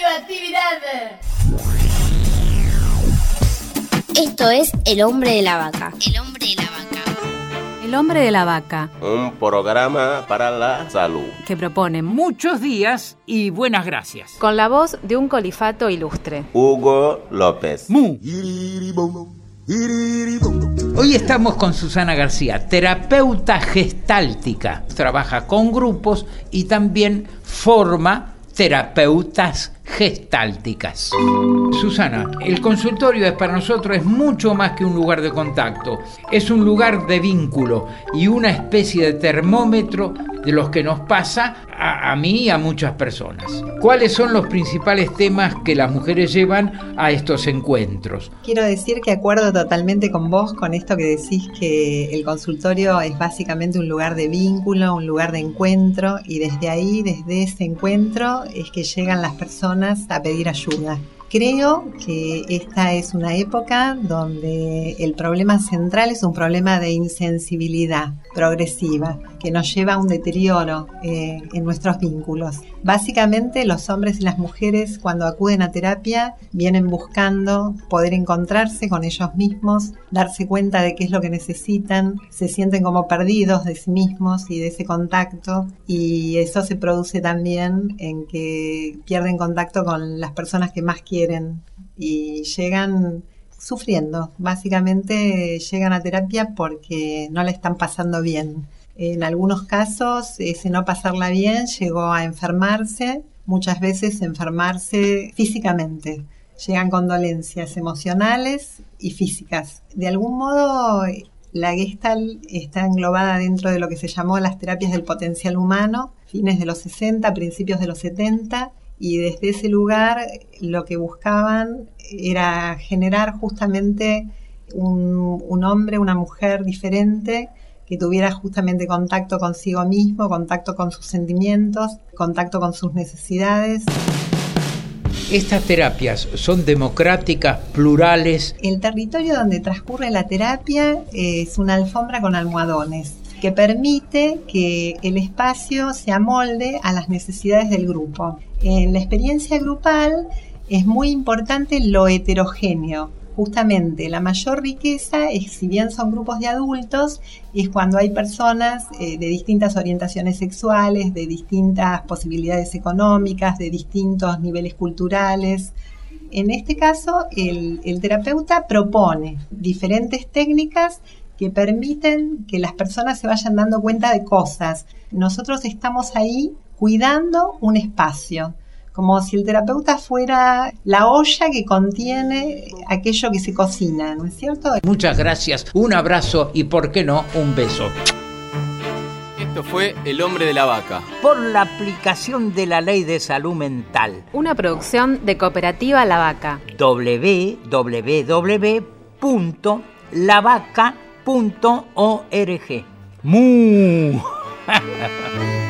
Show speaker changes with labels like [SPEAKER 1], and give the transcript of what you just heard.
[SPEAKER 1] radioactividad.
[SPEAKER 2] Esto es El hombre de la vaca.
[SPEAKER 3] El hombre de la vaca.
[SPEAKER 4] El hombre de la vaca,
[SPEAKER 5] Un programa para la salud.
[SPEAKER 4] que propone
[SPEAKER 6] Muchos días y buenas gracias.
[SPEAKER 7] Con la voz de un colifato ilustre.
[SPEAKER 5] Hugo López.
[SPEAKER 6] Mu. Hoy estamos con Susana García, terapeuta gestáltica. Trabaja con grupos y también forma terapeutas gestálticas. Susana, el consultorio es para nosotros es mucho más que un lugar de contacto, es un lugar de vínculo y una especie de termómetro de los que nos pasa a, mí y a muchas personas. ¿Cuáles son los principales temas que las mujeres llevan a estos encuentros?
[SPEAKER 8] Quiero decir que acuerdo totalmente con vos con esto que decís que el consultorio es básicamente un lugar de vínculo, un lugar de encuentro y desde ahí, desde ese encuentro, es que llegan las personas a pedir ayuda. Creo que esta es una época donde el problema central es un problema de insensibilidad progresiva que nos lleva a un deterioro eh, en nuestros vínculos. Básicamente los hombres y las mujeres cuando acuden a terapia vienen buscando poder encontrarse con ellos mismos, darse cuenta de qué es lo que necesitan, se sienten como perdidos de sí mismos y de ese contacto y eso se produce también en que pierden contacto con las personas que más quieren y llegan sufriendo. Básicamente llegan a terapia porque no la están pasando bien. En algunos casos, ese no pasarla bien llegó a enfermarse, muchas veces enfermarse físicamente. Llegan con dolencias emocionales y físicas. De algún modo, la Gestalt está englobada dentro de lo que se llamó las terapias del potencial humano, fines de los 60, principios de los 70, y desde ese lugar lo que buscaban era generar justamente un, un hombre, una mujer diferente que tuviera justamente contacto consigo mismo, contacto con sus sentimientos, contacto con sus necesidades.
[SPEAKER 6] Estas terapias son democráticas, plurales.
[SPEAKER 8] El territorio donde transcurre la terapia es una alfombra con almohadones que permite que el espacio se amolde a las necesidades del grupo. En la experiencia grupal es muy importante lo heterogéneo. Justamente la mayor riqueza es, si bien son grupos de adultos, es cuando hay personas eh, de distintas orientaciones sexuales, de distintas posibilidades económicas, de distintos niveles culturales. En este caso, el, el terapeuta propone diferentes técnicas que permiten que las personas se vayan dando cuenta de cosas. Nosotros estamos ahí cuidando un espacio, como si el terapeuta fuera la olla que contiene aquello que se cocina, ¿no es cierto?
[SPEAKER 6] Muchas gracias, un abrazo y, por qué no, un beso.
[SPEAKER 9] Esto fue El hombre de la vaca.
[SPEAKER 10] por la aplicación de la ley de salud mental.
[SPEAKER 7] Una producción de Cooperativa La Vaca.
[SPEAKER 10] www.lavaca.org. ¡Mu!